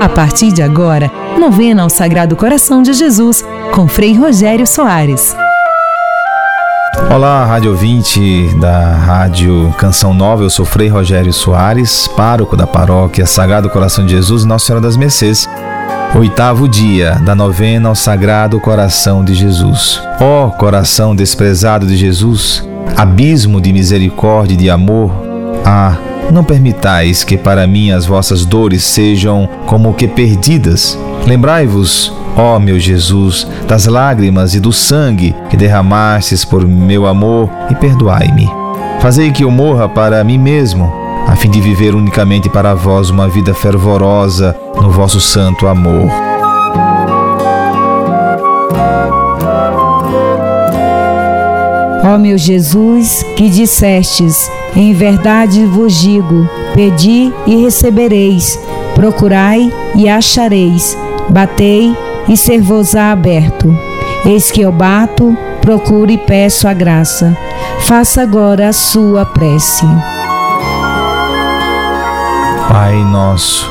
A partir de agora, novena ao Sagrado Coração de Jesus, com Frei Rogério Soares. Olá, rádio ouvinte da Rádio Canção Nova, eu sou Frei Rogério Soares, pároco da paróquia Sagrado Coração de Jesus, Nossa Senhora das Mercês. Oitavo dia da novena ao Sagrado Coração de Jesus. Ó oh, coração desprezado de Jesus, abismo de misericórdia e de amor, ah, não permitais que para mim as vossas dores sejam como que perdidas. Lembrai-vos, ó meu Jesus, das lágrimas e do sangue que derramastes por meu amor e perdoai-me. Fazei que eu morra para mim mesmo, a fim de viver unicamente para vós uma vida fervorosa no vosso santo amor. Ó meu Jesus, que dissestes, em verdade vos digo: pedi e recebereis, procurai e achareis, batei e ser-vos-á aberto. Eis que eu bato, procuro e peço a graça. Faça agora a sua prece. Pai nosso,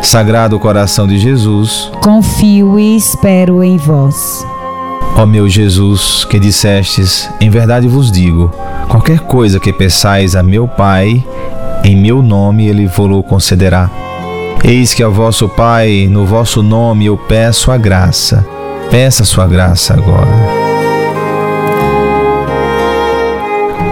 Sagrado coração de Jesus, confio e espero em vós. Ó meu Jesus, que dissestes, em verdade vos digo: qualquer coisa que peçais a meu Pai, em meu nome ele vos concederá. Eis que ao vosso Pai, no vosso nome, eu peço a graça. Peça a sua graça agora.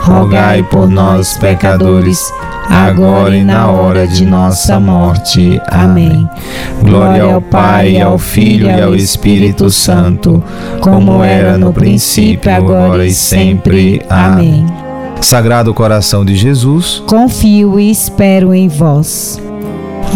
rogai por nós, pecadores, agora e na hora de nossa morte. Amém. Glória ao Pai, ao Filho e ao Espírito Santo, como era no princípio, agora e sempre. Amém. Sagrado coração de Jesus, confio e espero em vós.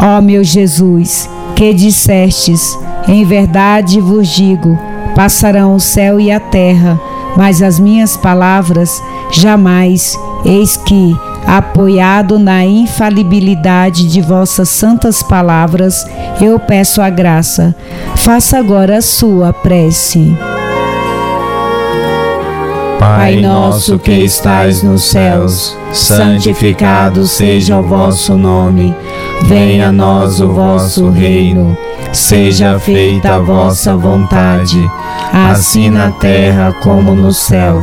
Ó meu Jesus, que dissestes, em verdade vos digo, passarão o céu e a terra, mas as minhas palavras jamais, eis que, apoiado na infalibilidade de vossas santas palavras, eu peço a graça. Faça agora a sua prece. Pai nosso que estais nos céus, santificado seja o vosso nome. Venha a nós o vosso reino. Seja feita a vossa vontade, assim na terra como no céu.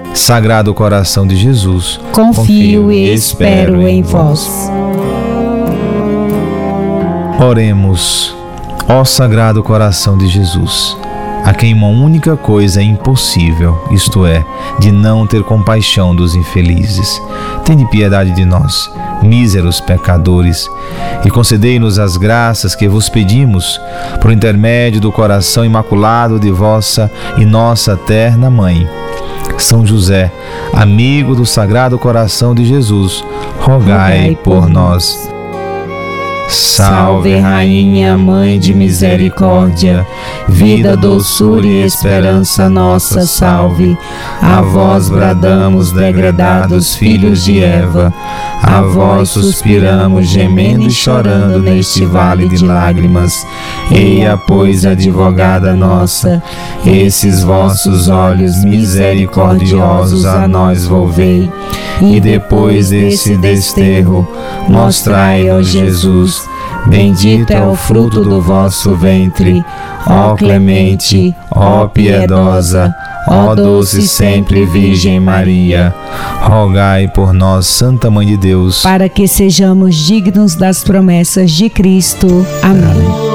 Sagrado coração de Jesus, confio e espero em vós. Oremos, ó Sagrado coração de Jesus a quem uma única coisa é impossível, isto é, de não ter compaixão dos infelizes. Tende piedade de nós, míseros pecadores, e concedei-nos as graças que vos pedimos, por intermédio do coração imaculado de vossa e nossa terna Mãe. São José, amigo do Sagrado Coração de Jesus, rogai, por nós. Salve, Rainha, Mãe de Misericórdia, vida, doçura e esperança nossa, salve. A vós bradamos, degradados filhos de Eva, a vós suspiramos, gemendo e chorando neste vale de lágrimas. Eia, pois, advogada nossa, esses vossos olhos misericordiosos a nós volvei, e depois desse desterro, mostrai, ó Jesus, Bendito é o fruto do vosso ventre, ó clemente, ó piedosa, ó doce sempre Virgem Maria. Rogai por nós, Santa Mãe de Deus, para que sejamos dignos das promessas de Cristo. Amém. Amém.